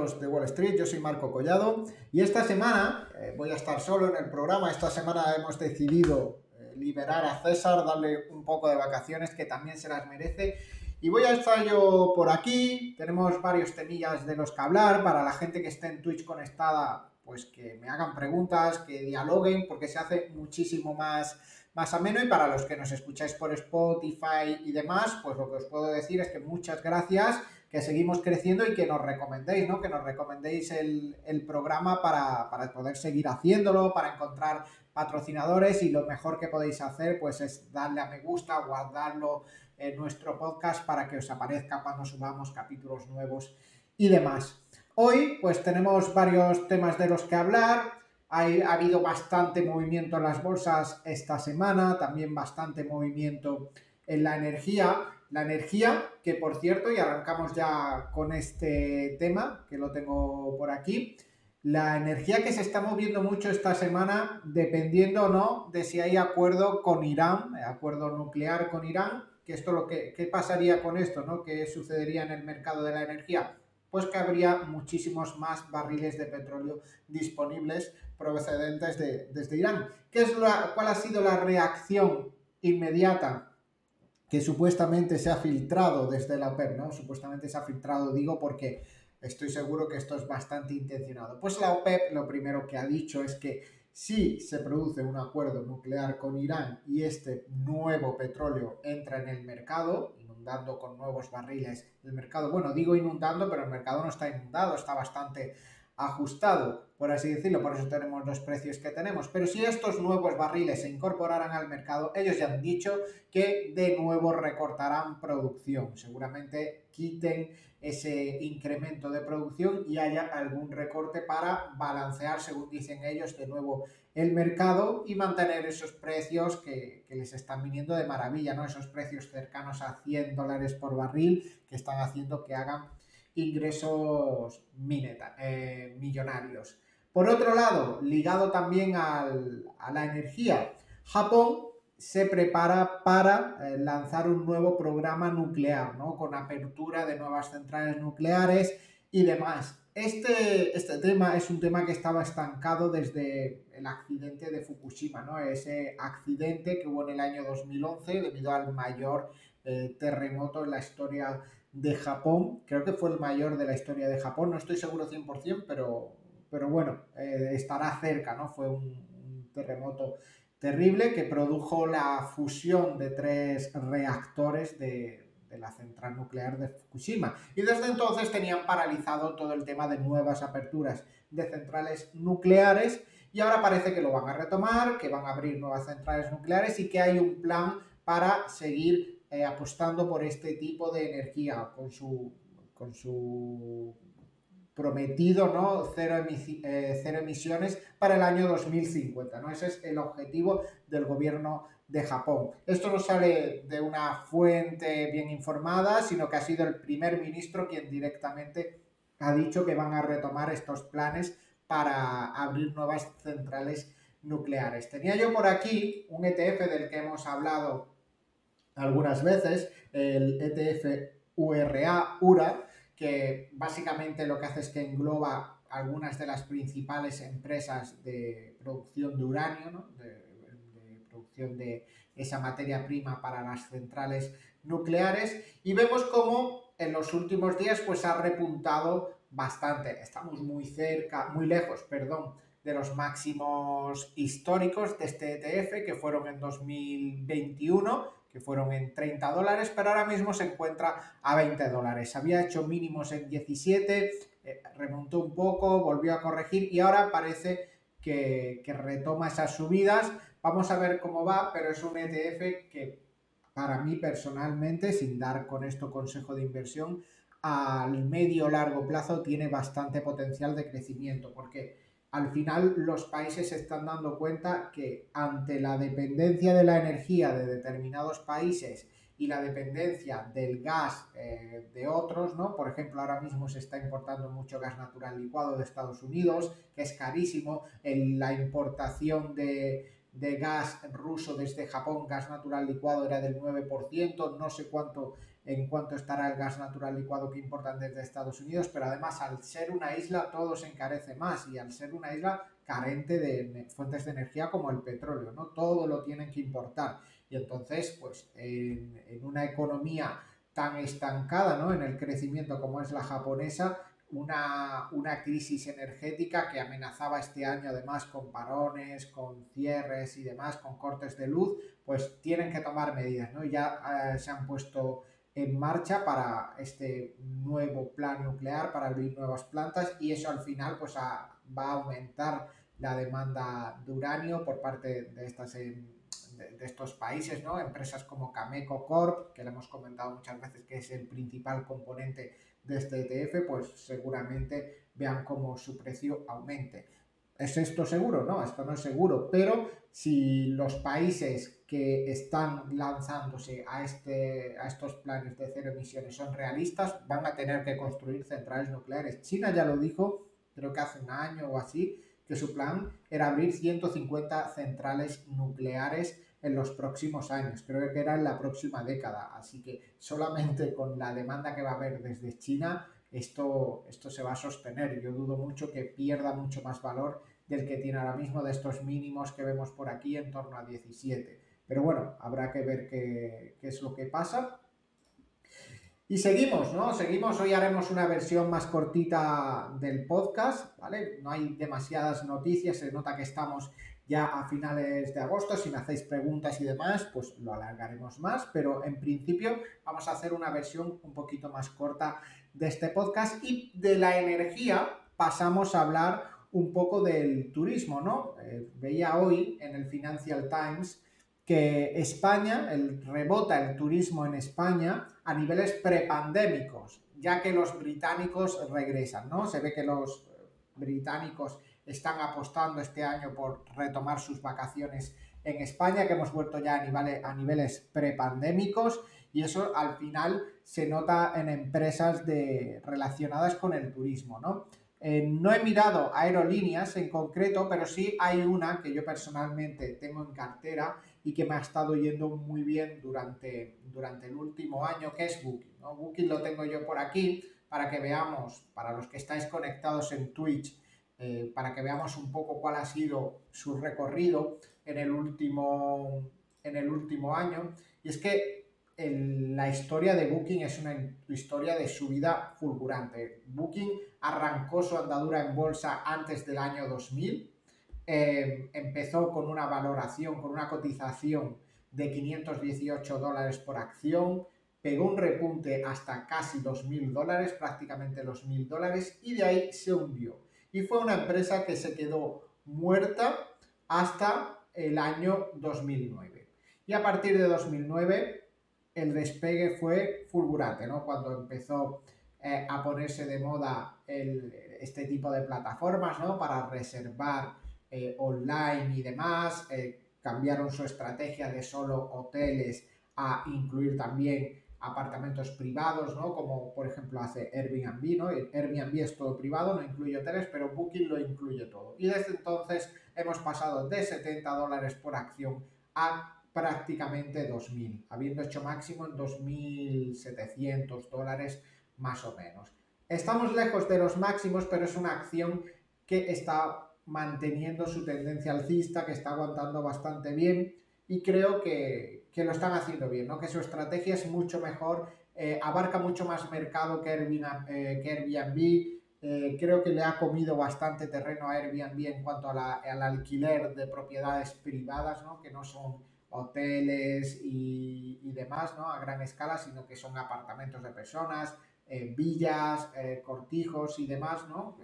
de Wall Street, yo soy Marco Collado y esta semana eh, voy a estar solo en el programa. Esta semana hemos decidido eh, liberar a César, darle un poco de vacaciones que también se las merece. Y voy a estar yo por aquí. Tenemos varios temillas de los que hablar. Para la gente que esté en Twitch conectada, pues que me hagan preguntas, que dialoguen, porque se hace muchísimo más más ameno y para los que nos escucháis por Spotify y demás, pues lo que os puedo decir es que muchas gracias que seguimos creciendo y que nos recomendéis, ¿no? Que nos recomendéis el, programa para, poder seguir haciéndolo, para encontrar patrocinadores y lo mejor que podéis hacer pues es darle a me gusta, guardarlo en nuestro podcast para que os aparezca cuando subamos capítulos nuevos y demás. Hoy pues tenemos varios temas de los que hablar. Hay, ha habido bastante movimiento en las bolsas esta semana, también bastante movimiento en la energía. La energía, que por cierto, y arrancamos ya con este tema, que lo tengo por aquí, la energía que se está moviendo mucho esta semana, dependiendo o no de si hay acuerdo con Irán, acuerdo nuclear con Irán, que esto lo que, ¿qué pasaría con esto? ¿no? ¿Qué sucedería en el mercado de la energía? Pues que habría muchísimos más barriles de petróleo disponibles procedentes de, desde Irán. ¿Qué es la, ¿Cuál ha sido la reacción inmediata que supuestamente se ha filtrado desde la OPEP, ¿no? Supuestamente se ha filtrado, digo, porque estoy seguro que esto es bastante intencionado. Pues la OPEP lo primero que ha dicho es que si se produce un acuerdo nuclear con Irán y este nuevo petróleo entra en el mercado, inundando con nuevos barriles el mercado, bueno, digo inundando, pero el mercado no está inundado, está bastante ajustado, por así decirlo, por eso tenemos los precios que tenemos. Pero si estos nuevos barriles se incorporaran al mercado, ellos ya han dicho que de nuevo recortarán producción. Seguramente quiten ese incremento de producción y haya algún recorte para balancear, según dicen ellos, de nuevo el mercado y mantener esos precios que, que les están viniendo de maravilla, ¿no? Esos precios cercanos a 100 dólares por barril que están haciendo que hagan ingresos eh, millonarios. Por otro lado, ligado también a la energía, Japón se prepara para eh, lanzar un nuevo programa nuclear, ¿no? con apertura de nuevas centrales nucleares y demás. Este, este tema es un tema que estaba estancado desde el accidente de Fukushima, ¿no? ese accidente que hubo en el año 2011 debido al mayor eh, terremoto en la historia de Japón, creo que fue el mayor de la historia de Japón, no estoy seguro 100%, pero, pero bueno, eh, estará cerca, ¿no? Fue un, terremoto terrible que produjo la fusión de tres reactores de, la central nuclear de Fukushima. Y desde entonces tenían paralizado todo el tema de nuevas aperturas de centrales nucleares y ahora parece que lo van a retomar, que van a abrir nuevas centrales nucleares y que hay un plan para seguir eh, apostando por este tipo de energía con su, con su prometido ¿no? cero, eh, cero, emisiones para el año 2050. ¿no? Ese es el objetivo del gobierno de Japón. Esto no sale de una fuente bien informada, sino que ha sido el primer ministro quien directamente ha dicho que van a retomar estos planes para abrir nuevas centrales nucleares. Tenía yo por aquí un ETF del que hemos hablado algunas veces, el ETF URA, URA, que básicamente lo que hace es que engloba algunas de las principales empresas de producción de uranio, de, producción de esa materia prima para las centrales nucleares, y vemos cómo en los últimos días pues ha repuntado bastante. Estamos muy cerca, muy lejos, perdón, de los máximos históricos de este ETF que fueron en 2021 que fueron en 30 dólares, pero ahora mismo se encuentra a 20 dólares. Había hecho mínimos en 17, eh, remontó un poco, volvió a corregir y ahora parece que, que retoma esas subidas. Vamos a ver cómo va, pero es un ETF que para mí personalmente, sin dar con esto consejo de inversión, al medio largo plazo tiene bastante potencial de crecimiento, porque al final los países se están dando cuenta que ante la dependencia de la energía de determinados países y la dependencia del gas eh, de otros, ¿no? Por ejemplo, ahora mismo se está importando mucho gas natural licuado de Estados Unidos, que es carísimo. la importación de, de gas ruso desde Japón, gas natural licuado, era del 9%, no sé cuánto en cuanto estará el gas natural licuado que importan desde Estados Unidos, pero además al ser una isla todo se encarece más y al ser una isla carente de fuentes de energía como el petróleo, ¿no? Todo lo tienen que importar. Y entonces, pues en, una economía tan estancada ¿no? en el crecimiento como es la japonesa, una, una, crisis energética que amenazaba este año además con parones, con cierres y demás, con cortes de luz, pues tienen que tomar medidas, ¿no? Ya eh, se han puesto en marcha para este nuevo plan nuclear, para abrir nuevas plantas y eso al final pues va a aumentar la demanda de uranio por parte de em, de, estos países, ¿no? Empresas como Cameco Corp, que le hemos comentado muchas veces que es el principal componente de este ETF, pues seguramente vean cómo su precio aumente. ¿Es esto seguro? No, esto no es seguro, pero si los países que están lanzándose a, este, a estos planes de cero emisiones son realistas, van a tener que construir centrales nucleares. China ya lo dijo, creo que hace un año o así, que su plan era abrir 150 centrales nucleares en los próximos años, creo que era en la próxima década, así que solamente con la demanda que va a haber desde China, esto, esto se va a sostener. Yo dudo mucho que pierda mucho más valor del que tiene ahora mismo de estos mínimos que vemos por aquí en torno a 17. Pero bueno, habrá que ver qué, es lo que pasa. Y seguimos, ¿no? Seguimos, hoy haremos una versión más cortita del podcast, ¿vale? No hay demasiadas noticias, se nota que estamos ya a finales de agosto. Si me hacéis preguntas y demás, pues lo alargaremos más, pero en principio vamos a hacer una versión un poquito más corta de este podcast y de la energía pasamos a hablar un poco del turismo, ¿no? Eh, veía hoy en el Financial Times que España, el, rebota el turismo en España a niveles prepandémicos, ya que los británicos regresan, ¿no? Se ve que los británicos están apostando este año por retomar sus vacaciones en España, que hemos vuelto ya a niveles, a niveles prepandémicos y eso al final se nota en empresas de, relacionadas con el turismo, ¿no? Eh, no he mirado aerolíneas en concreto, pero sí hay una que yo personalmente tengo en cartera y que me ha estado yendo muy bien durante, durante el último año, que es Booking. Booking lo tengo yo por aquí para que veamos, para los que estáis conectados en Twitch, eh, para que veamos un poco cuál ha sido su recorrido en el último, en el último año. Y es que la historia de Booking es una historia de subida fulgurante. Booking arrancó su andadura en bolsa antes del año 2000, eh, empezó con una valoración, con una cotización de 518 dólares por acción, pegó un repunte hasta casi 2.000 dólares, prácticamente los 1.000 dólares, y de ahí se hundió y fue una empresa que se quedó muerta hasta el año 2009. Y a partir de 2009 el despegue fue fulgurante, ¿no? Cuando empezó eh, a ponerse de moda este tipo de plataformas, ¿no? Para reservar eh, online y demás, eh, cambiaron su estrategia de solo hoteles a incluir también apartamentos privados, ¿no? Como por ejemplo hace Airbnb, ¿no? Airbnb es todo privado, no incluye hoteles, pero Booking lo incluye todo. Y desde entonces hemos pasado de 70 dólares por acción a prácticamente 2.000, habiendo hecho máximo en 2.700 dólares más o menos. Estamos lejos de los máximos, pero es una acción que está manteniendo su tendencia alcista, que está aguantando bastante bien y creo que, que lo están haciendo bien, ¿no? que su estrategia es mucho mejor, eh, abarca mucho más mercado que Airbnb. Eh. Eh, creo que le ha comido bastante terreno a Airbnb en cuanto a la, al alquiler de propiedades privadas, ¿no? que no son hoteles y, y, demás ¿no? a gran escala, sino que son apartamentos de personas, villas, cortijos y demás, ¿no?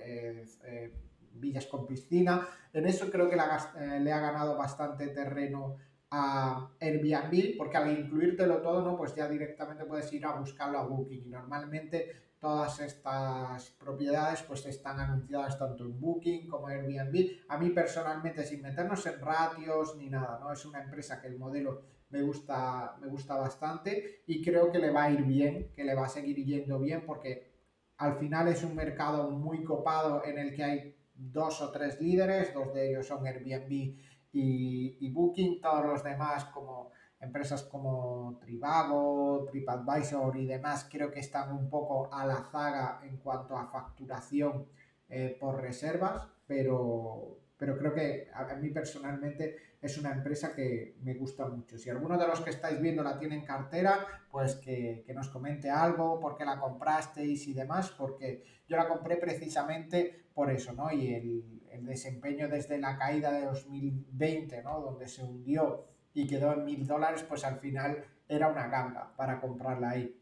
Villas con piscina. En eso creo que le ha ganado bastante terreno a Airbnb, porque al incluírtelo todo, ¿no? Pues ya directamente puedes ir a buscarlo a Booking. Y normalmente todas estas propiedades pues están anunciadas tanto en Booking como Airbnb. A mí personalmente, sin meternos en ratios ni nada, ¿no? Es una empresa que el modelo me gusta, me gusta bastante y creo que le va a ir bien, que le va a seguir yendo bien porque al final es un mercado muy copado en el que hay dos o tres líderes, dos de ellos son Airbnb y, Booking, todos los demás como empresas como Trivago, TripAdvisor y demás creo que están un poco a la zaga en cuanto a facturación eh, por reservas, pero, pero creo que a, mí personalmente es una empresa que me gusta mucho. Si alguno de los que estáis viendo la tiene en cartera, pues que, nos comente algo, por qué la comprasteis y demás, porque yo la compré precisamente por eso, ¿no? Y el, el desempeño desde la caída de 2020, ¿no? Donde se hundió y quedó en mil dólares, pues al final era una ganga para comprarla ahí.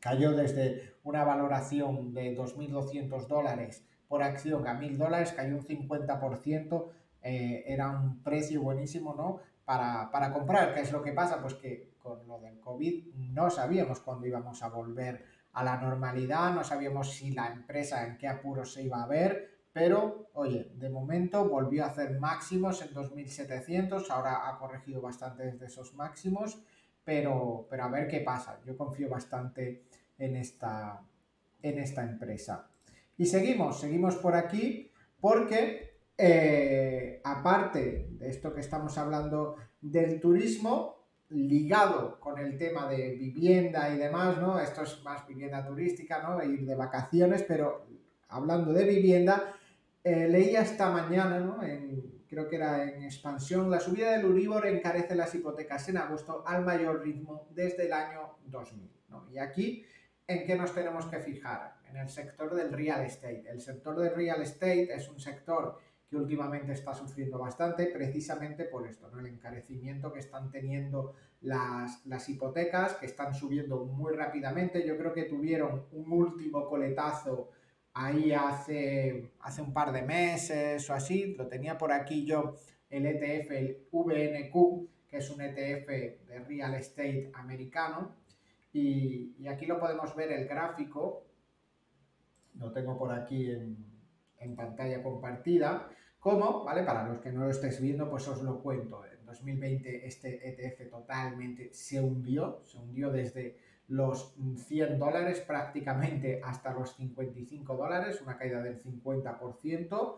Cayó desde una valoración de 2.200 dólares por acción a 1.000 dólares, cayó un 50%, eh, era un precio buenísimo, ¿no? Para, para comprar, ¿qué es lo que pasa? Pues que con lo del COVID no sabíamos cuándo íbamos a volver a la normalidad, no sabíamos si la empresa en qué apuros se iba a ver, pero oye, de momento volvió a hacer máximos en 2700, ahora ha corregido bastante desde esos máximos, pero, pero a ver qué pasa. Yo confío bastante en esta, en esta empresa. Y seguimos, seguimos por aquí porque eh, aparte de esto que estamos hablando del turismo, ligado con el tema de vivienda y demás, ¿no? Esto es más vivienda turística, ¿no? Ir de vacaciones, pero hablando de vivienda, eh, leía esta mañana, ¿no? Creo que era en expansión, la subida del Uribor encarece las hipotecas en agosto al mayor ritmo desde el año 2000. ¿no? Y aquí, ¿en qué nos tenemos que fijar? En el sector del real estate. El sector del real estate es un sector que últimamente está sufriendo bastante precisamente por esto, el encarecimiento que están teniendo las, las hipotecas, que están subiendo muy rápidamente. Yo creo que tuvieron un último coletazo ahí hace, hace un par de meses o así, lo tenía por aquí yo, el ETF, el VNQ, que es un ETF de real estate americano, y, aquí lo podemos ver el gráfico, lo tengo por aquí en, pantalla compartida, como, ¿vale? Para los que no lo estéis viendo, pues os lo cuento. En 2020 este ETF totalmente se hundió, se hundió desde los 100 dólares prácticamente hasta los 55 dólares, una caída del 50%.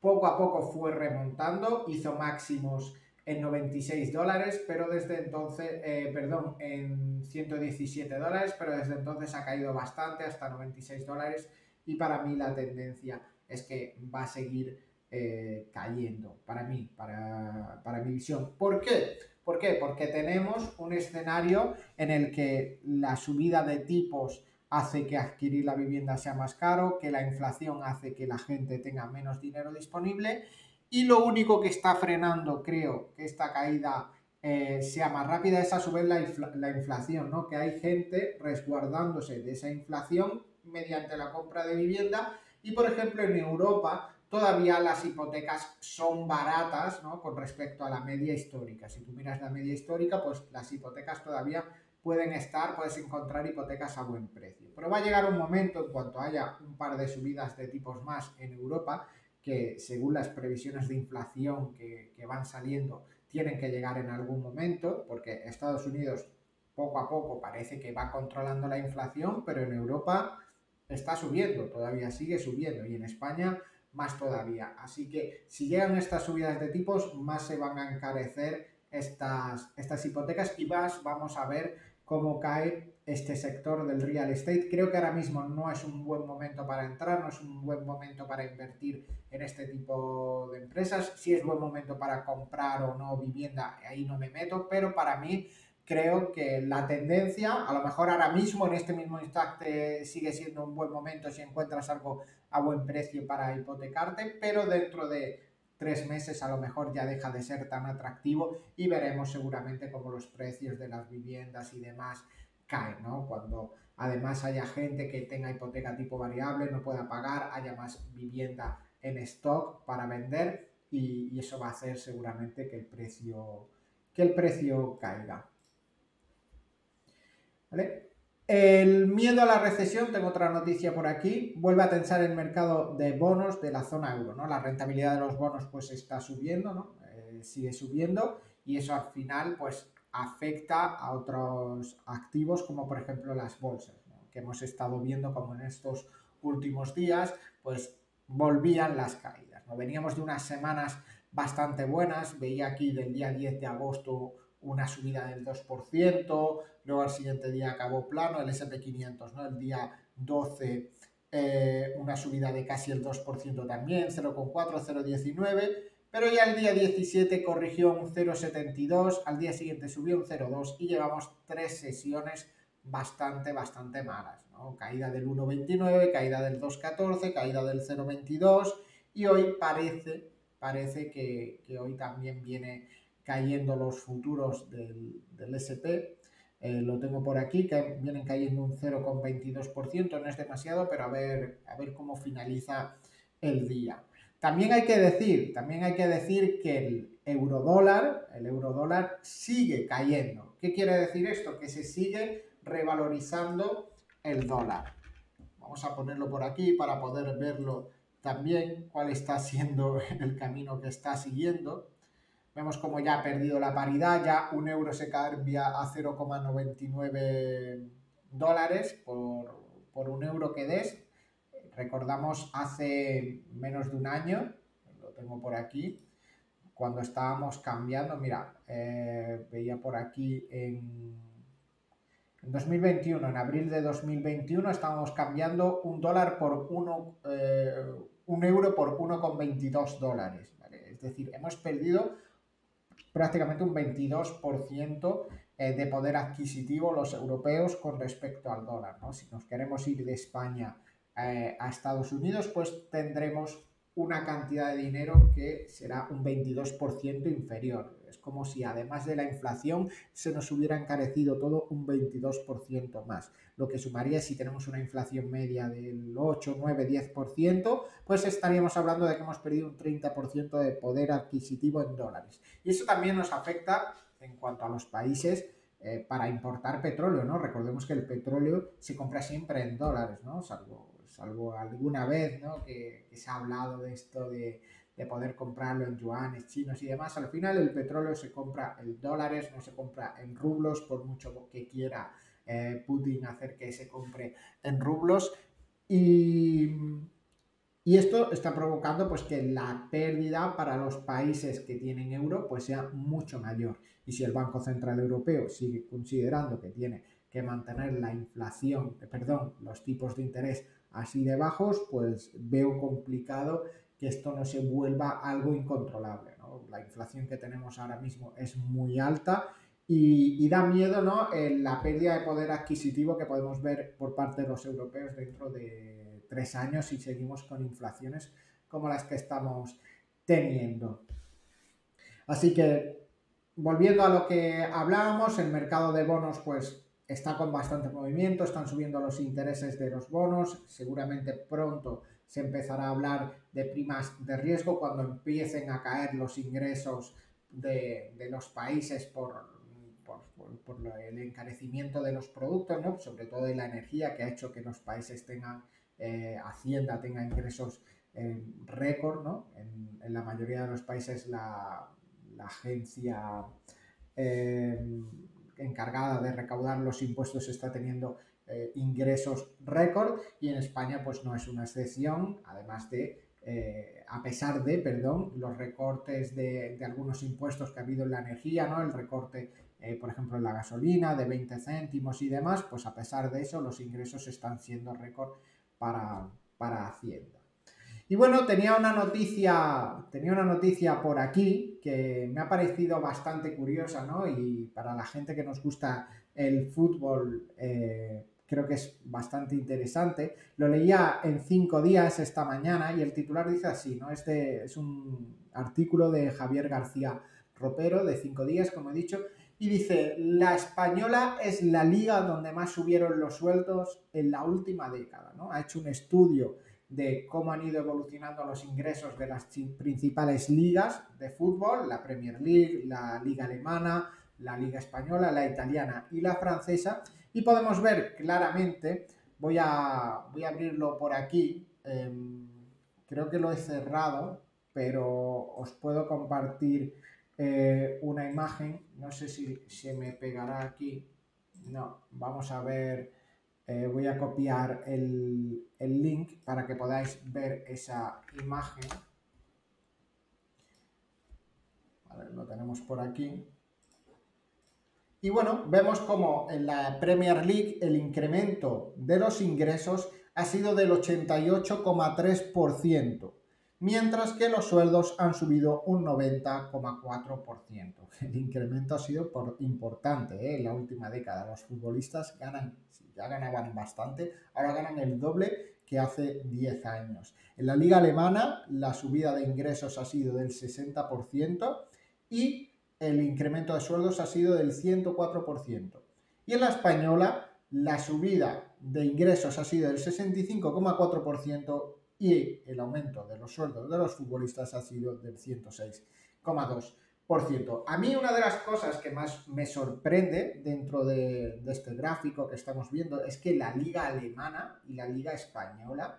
Poco a poco fue remontando, hizo máximos en 96 dólares, pero desde entonces, eh, perdón, en 117 dólares, pero desde entonces ha caído bastante hasta 96 dólares y para mí la tendencia es que va a seguir eh, cayendo, para mí, para, para mi visión. ¿Por qué? ¿Por qué? Porque tenemos un escenario en el que la subida de tipos hace que adquirir la vivienda sea más caro, que la inflación hace que la gente tenga menos dinero disponible y lo único que está frenando, creo, que esta caída eh, sea más rápida es a su vez la, la inflación, ¿no? Que hay gente resguardándose de esa inflación mediante la compra de vivienda y, por ejemplo, en Europa todavía las hipotecas son baratas ¿no? con respecto a la media histórica. Si tú miras la media histórica, pues las hipotecas todavía pueden estar, puedes encontrar hipotecas a buen precio. Pero va a llegar un momento, en cuanto haya un par de subidas de tipos más en Europa, que según las previsiones de inflación que, que van saliendo, tienen que llegar en algún momento, porque Estados Unidos poco a poco parece que va controlando la inflación, pero en Europa está subiendo, todavía sigue subiendo, y en España más todavía. Así que si llegan estas subidas de tipos, más se van a encarecer estas, estas hipotecas y más vamos a ver cómo cae este sector del real estate. Creo que ahora mismo no es un buen momento para entrar, no es un buen momento para invertir en este tipo de empresas. Si es buen momento para comprar o no vivienda, ahí no me meto, pero para mí creo que la tendencia, a lo mejor ahora mismo, en este mismo instante, sigue siendo un buen momento si encuentras algo a buen precio para hipotecarte, pero dentro de tres meses a lo mejor ya deja de ser tan atractivo y veremos seguramente cómo los precios de las viviendas y demás caen, ¿no? Cuando además haya gente que tenga hipoteca tipo variable, no pueda pagar, haya más vivienda en stock para vender y, eso va a hacer seguramente que el precio, que el precio caiga. El miedo a la recesión, tengo otra noticia por aquí, vuelve a tensar el mercado de bonos de la zona euro, ¿no? La rentabilidad de los bonos pues está subiendo, ¿no? Eh, sigue subiendo y eso al final pues afecta a otros activos como por ejemplo las bolsas, que hemos estado viendo como en estos últimos días pues volvían las caídas, ¿no? Veníamos de unas semanas bastante buenas, veía aquí del día 10 de agosto una subida del 2%, luego al siguiente día acabó plano, el SP500, ¿no? El día 12 eh, una subida de casi el 2% también, 0,4, 0,19, pero ya el día 17 corrigió un 0,72, al día siguiente subió un 0,2 y llevamos tres sesiones bastante, bastante malas. Caída del 1,29, caída del 2,14, caída del 0,22 y hoy parece, parece que, hoy también viene cayendo los futuros del, del SP eh, lo tengo por aquí, que vienen cayendo un 0,22%, no es demasiado, pero a ver, a ver cómo finaliza el día. También hay que decir, también hay que decir que el eurodólar, el eurodólar sigue cayendo. ¿Qué quiere decir esto? Que se sigue revalorizando el dólar. Vamos a ponerlo por aquí para poder verlo también, cuál está siendo el camino que está siguiendo. Vemos como ya ha perdido la paridad, ya un euro se cambia a 0,99 dólares por, por un euro que des. Recordamos hace menos de un año, lo tengo por aquí, cuando estábamos cambiando, mira, eh, veía por aquí en, en, 2021, en abril de 2021, estábamos cambiando un dólar por uno, eh, un euro por 1,22 dólares. Es decir, hemos perdido prácticamente un 22% eh, de poder adquisitivo los europeos con respecto al dólar. Si nos queremos ir de España eh, a Estados Unidos, pues tendremos una cantidad de dinero que será un 22% inferior. Es como si además de la inflación se nos hubiera encarecido todo un 22% más. Lo que sumaría si tenemos una inflación media del 8, 9, 10%, pues estaríamos hablando de que hemos perdido un 30% de poder adquisitivo en dólares. Y eso también nos afecta en cuanto a los países eh, para importar petróleo, ¿no? Recordemos que el petróleo se compra siempre en dólares, ¿no? Salvo salvo alguna vez ¿no? que, se ha hablado de esto de, poder comprarlo en yuanes chinos y demás, al final el petróleo se compra en dólares, no se compra en rublos, por mucho que quiera eh, Putin hacer que se compre en rublos. Y, y, esto está provocando pues, que la pérdida para los países que tienen euro pues, sea mucho mayor. Y si el Banco Central Europeo sigue considerando que tiene que mantener la inflación, perdón, los tipos de interés así de bajos, pues veo complicado que esto no se vuelva algo incontrolable. La inflación que tenemos ahora mismo es muy alta y, da miedo ¿no? la pérdida de poder adquisitivo que podemos ver por parte de los europeos dentro de tres años si seguimos con inflaciones como las que estamos teniendo. Así que, volviendo a lo que hablábamos, el mercado de bonos pues está con bastante movimiento, están subiendo los intereses de los bonos, seguramente pronto se empezará a hablar de primas de riesgo cuando empiecen a caer los ingresos de, los países por, por, el encarecimiento de los productos, ¿no? sobre todo de la energía que ha hecho que los países tengan, eh, Hacienda tenga ingresos récord, ¿no? en, la mayoría de los países la, agencia... Eh, encargada de recaudar los impuestos está teniendo eh, ingresos récord y en España pues no es una excepción, además de, eh, a pesar de, perdón, los recortes de, algunos impuestos que ha habido en la energía, ¿no? El recorte, eh, por ejemplo, en la gasolina de 20 céntimos y demás, pues a pesar de eso los ingresos están siendo récord para, para Hacienda. Y bueno, tenía una noticia, tenía una noticia por aquí que me ha parecido bastante curiosa, ¿no? Y para la gente que nos gusta el fútbol, eh, creo que es bastante interesante. Lo leía en cinco días esta mañana y el titular dice así, ¿no? Este es un artículo de Javier García Ropero de cinco días, como he dicho, y dice, la española es la liga donde más subieron los sueldos en la última década, ¿no? Ha hecho un estudio de cómo han ido evolucionando los ingresos de las principales ligas de fútbol, la Premier League, la Liga Alemana, la Liga Española, la Italiana y la Francesa. Y podemos ver claramente, voy a, voy a abrirlo por aquí, em, creo que lo he cerrado, pero os puedo compartir eh, una imagen, no sé si se me pegará aquí, no, vamos a ver eh, voy a copiar el, link para que podáis ver esa imagen. lo tenemos por aquí. Y bueno, vemos como en la Premier League el incremento de los ingresos ha sido del 88,3%, mientras que los sueldos han subido un 90,4%. El incremento ha sido importante ¿eh? en la última década. Los futbolistas ganan, ya ganaban bastante, ahora ganan el doble que hace 10 años. En la liga alemana la subida de ingresos ha sido del 60% y el incremento de sueldos ha sido del 104%. Y en la española la subida de ingresos ha sido del 65,4% y el aumento de los sueldos de los futbolistas ha sido del 106,2%. A mí una de las cosas que más me sorprende dentro de, de este gráfico que estamos viendo es que la liga alemana y la liga española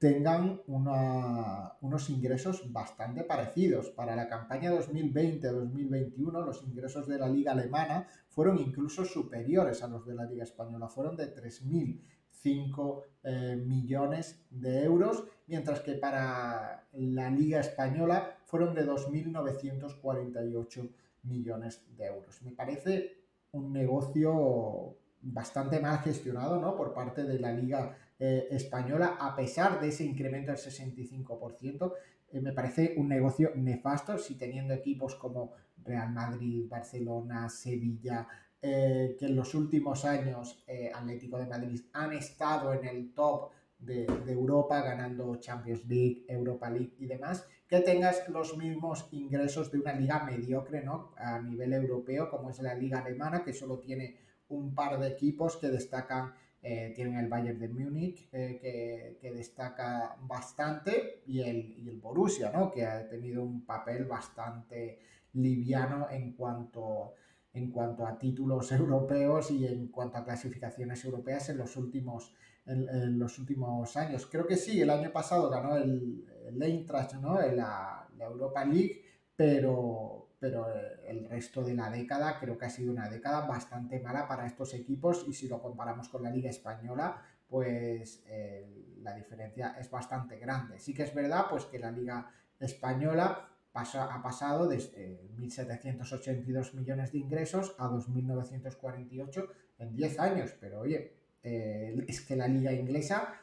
tengan unos ingresos bastante parecidos. Para la campaña 2020-2021 los ingresos de la liga alemana fueron incluso superiores a los de la liga española, fueron de 3.005 eh, millones de euros, mientras que para la liga española fueron de 2.948 millones de euros. Me parece un negocio bastante mal gestionado ¿no? por parte de la liga eh, española, a pesar de ese incremento del 65%, eh, me parece un negocio nefasto si teniendo equipos como Real Madrid, Barcelona, Sevilla, eh, que en los últimos años Atlético de Madrid han estado en el top de, de, Europa, ganando Champions League, Europa League y demás, que tengas los mismos ingresos de una liga mediocre ¿no? a nivel europeo, como es la liga alemana, que solo tiene un par de equipos que destacan eh, tienen el Bayern de Múnich, eh, que, destaca bastante, y el, y el Borussia, ¿no? que ha tenido un papel bastante liviano en cuanto, en cuanto a títulos europeos y en cuanto a clasificaciones europeas en los últimos, en, los últimos años. Creo que sí, el año pasado ganó el, el Eintracht, ¿no? la, Europa League, pero, pero eh, el resto de la década creo que ha sido una década bastante mala para estos equipos y si lo comparamos con la Liga Española, pues eh, la diferencia es bastante grande. Sí que es verdad pues que la Liga Española ha pasado desde 1.782 millones de ingresos a 2.948 en 10 años, pero oye, eh, es que la Liga Inglesa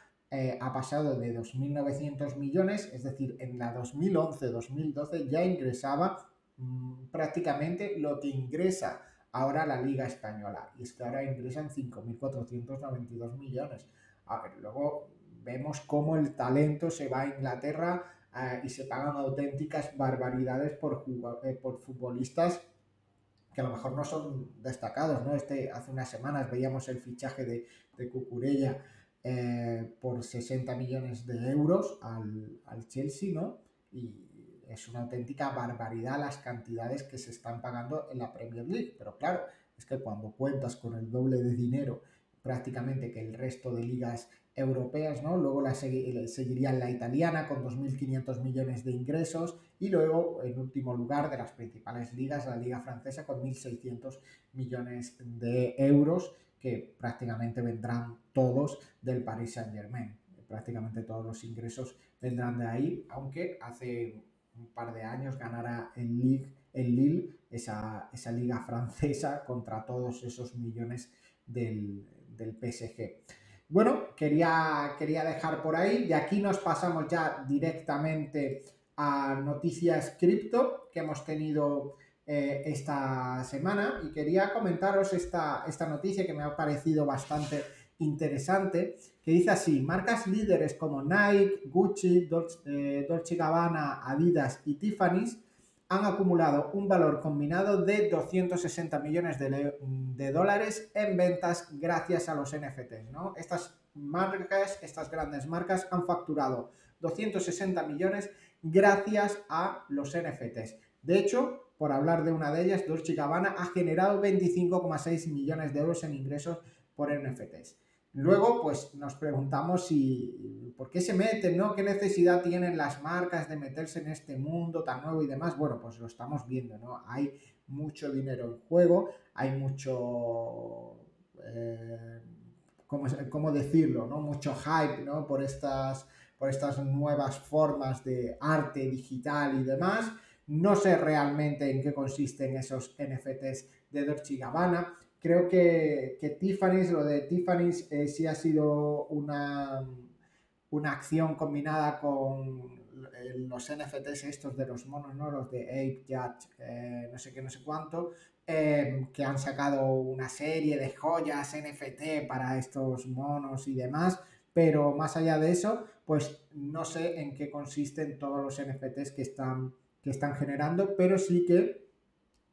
ha pasado de 2.900 millones, es decir, en la 2011-2012 ya ingresaba Mm, prácticamente lo que ingresa ahora la Liga Española. Y es que ahora ingresan 5.492 millones. A ver, luego vemos cómo el talento se va a Inglaterra eh, y se pagan auténticas barbaridades por, eh, por futbolistas que a lo mejor no son destacados, ¿no? Este, hace unas semanas veíamos el fichaje de, de Cucurella eh, por 60 millones de euros al, al Chelsea, ¿no? Y, es una auténtica barbaridad las cantidades que se están pagando en la Premier League. Pero claro, es que cuando cuentas con el doble de dinero prácticamente que el resto de ligas europeas, ¿no? Luego la seguiría la italiana con 2.500 millones de ingresos y luego, en último lugar, de las principales ligas, la liga francesa con 1.600 millones de euros que prácticamente vendrán todos del Paris Saint-Germain. Prácticamente todos los ingresos vendrán de ahí, aunque hace un par de años ganara el, Ligue, el Lille esa, esa, liga francesa contra todos esos millones del, del PSG. Bueno, quería, quería dejar por ahí y aquí nos pasamos ya directamente a noticias cripto que hemos tenido eh, esta semana y quería comentaros esta, esta noticia que me ha parecido bastante interesante que dice así, marcas líderes como Nike, Gucci, Dolce, eh, Gabbana, Adidas y Tiffany's han acumulado un valor combinado de 260 millones de, dólares en ventas gracias a los NFTs. ¿no? Estas marcas, estas grandes marcas han facturado 260 millones gracias a los NFTs. De hecho, por hablar de una de ellas, Dolce Gabbana ha generado 25,6 millones de euros en ingresos por NFTs. Luego, pues nos preguntamos si por qué se meten, ¿no? ¿Qué necesidad tienen las marcas de meterse en este mundo tan nuevo y demás? Bueno, pues lo estamos viendo, ¿no? Hay mucho dinero en juego, hay mucho, eh, ¿cómo, decirlo? ¿no? Mucho hype, ¿no? Por estas, por estas nuevas formas de arte digital y demás. No sé realmente en qué consisten esos NFTs de Dolce Gabbana. Creo que, que Tiffany's, lo de Tiffany's eh, sí ha sido una, una acción combinada con los NFTs estos de los monos, ¿no? Los de Ape, Judge, eh, no sé qué, no sé cuánto, em, que han sacado una serie de joyas NFT para estos monos y demás, pero más allá de eso, pues no sé en qué consisten todos los NFTs que están, que están generando, pero sí que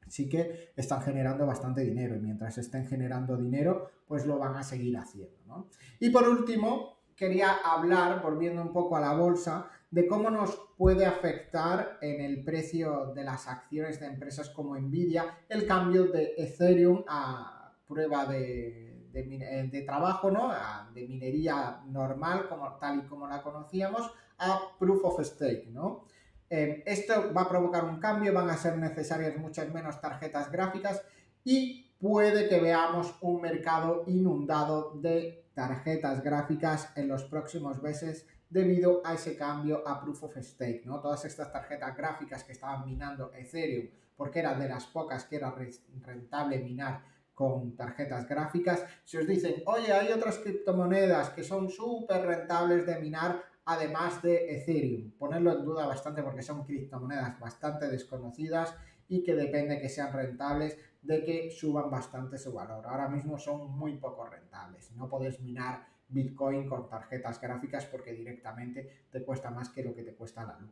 sí que están generando bastante dinero y mientras estén generando dinero, pues lo van a seguir haciendo. ¿no? Y por último, quería hablar, volviendo un poco a la bolsa, de cómo nos puede afectar en el precio de las acciones de empresas como Nvidia el cambio de Ethereum a prueba de, de, trabajo, ¿no? de minería normal, como, tal y como la conocíamos, a Proof of Stake. ¿no? Eh, esto va a provocar un cambio, van a ser necesarias muchas menos tarjetas gráficas y puede que veamos un mercado inundado de tarjetas gráficas en los próximos meses debido a ese cambio a Proof of Stake, ¿no? Todas estas tarjetas gráficas que estaban minando Ethereum, porque eran de las pocas que era rentable minar con tarjetas gráficas, si os dicen, oye, hay otras criptomonedas que son súper rentables de minar, además de Ethereum. Ponerlo en duda bastante porque son criptomonedas bastante desconocidas y que depende que sean rentables de que suban bastante su valor. Ahora mismo son muy poco rentables. No podéis minar Bitcoin con tarjetas gráficas porque directamente te cuesta más que lo que te cuesta la luz.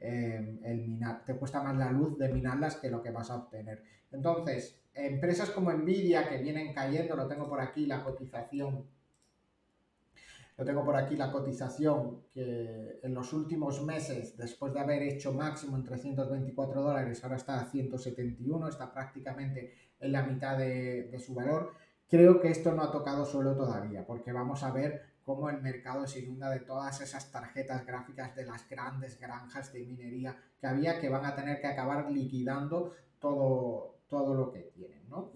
Eh, el minar, te cuesta más la luz de minarlas que lo que vas a obtener. Entonces, empresas como Nvidia que vienen cayendo, lo tengo por aquí, la cotización yo tengo por aquí la cotización que en los últimos meses, después de haber hecho máximo en 324 dólares, ahora está a 171, está prácticamente en la mitad de, de su valor. Creo que esto no ha tocado suelo todavía, porque vamos a ver cómo el mercado se inunda de todas esas tarjetas gráficas de las grandes granjas de minería que había que van a tener que acabar liquidando todo, todo lo que tienen, ¿no?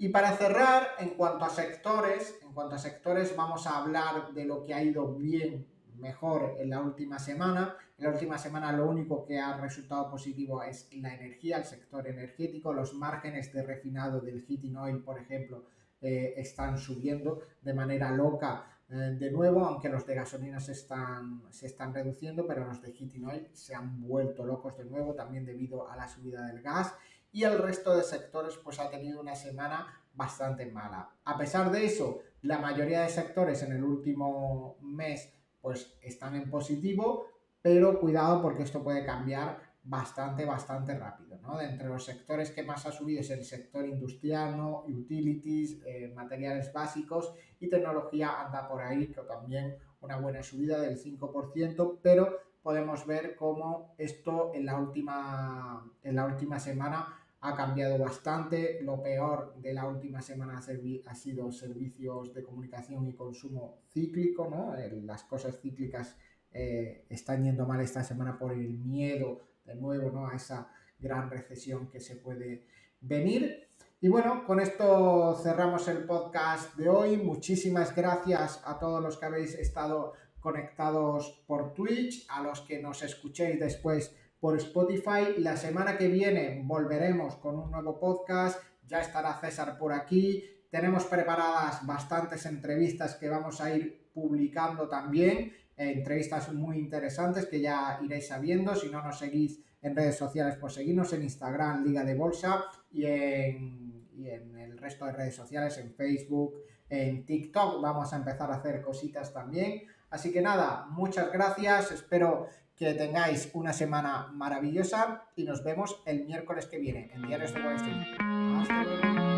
Y para cerrar, en cuanto a sectores, en cuanto a sectores vamos a hablar de lo que ha ido bien, mejor en la última semana. En la última semana lo único que ha resultado positivo es la energía, el sector energético, los márgenes de refinado del heating oil, por ejemplo, eh, están subiendo de manera loca eh, de nuevo, aunque los de gasolina se están, se están reduciendo, pero los de heating oil se han vuelto locos de nuevo, también debido a la subida del gas y el resto de sectores pues ha tenido una semana bastante mala. A pesar de eso, la mayoría de sectores en el último mes pues están en positivo, pero cuidado porque esto puede cambiar bastante, bastante rápido. ¿no? De entre los sectores que más ha subido es el sector industrial, ¿no? utilities, eh, materiales básicos y tecnología anda por ahí, que también una buena subida del 5%, pero podemos ver cómo esto en la última, en la última semana ha cambiado bastante. Lo peor de la última semana ha, sido servicios de comunicación y consumo cíclico, ¿no? las cosas cíclicas eh, están yendo mal esta semana por el miedo de nuevo ¿no? a esa gran recesión que se puede venir. Y bueno, con esto cerramos el podcast de hoy. Muchísimas gracias a todos los que habéis estado conectados por Twitch, a los que nos escuchéis después por Spotify. La semana que viene volveremos con un nuevo podcast. Ya estará César por aquí. Tenemos preparadas bastantes entrevistas que vamos a ir publicando también. entrevistas muy interesantes que ya iréis sabiendo. Si no nos seguís en redes sociales, pues seguidnos en Instagram, Liga de Bolsa, y en, y en el resto de redes sociales, en Facebook, en TikTok. Vamos a empezar a hacer cositas también. Así que nada, muchas gracias. Espero que tengáis una semana maravillosa y nos vemos el miércoles que viene en Diarios de Wall Street. Hasta luego.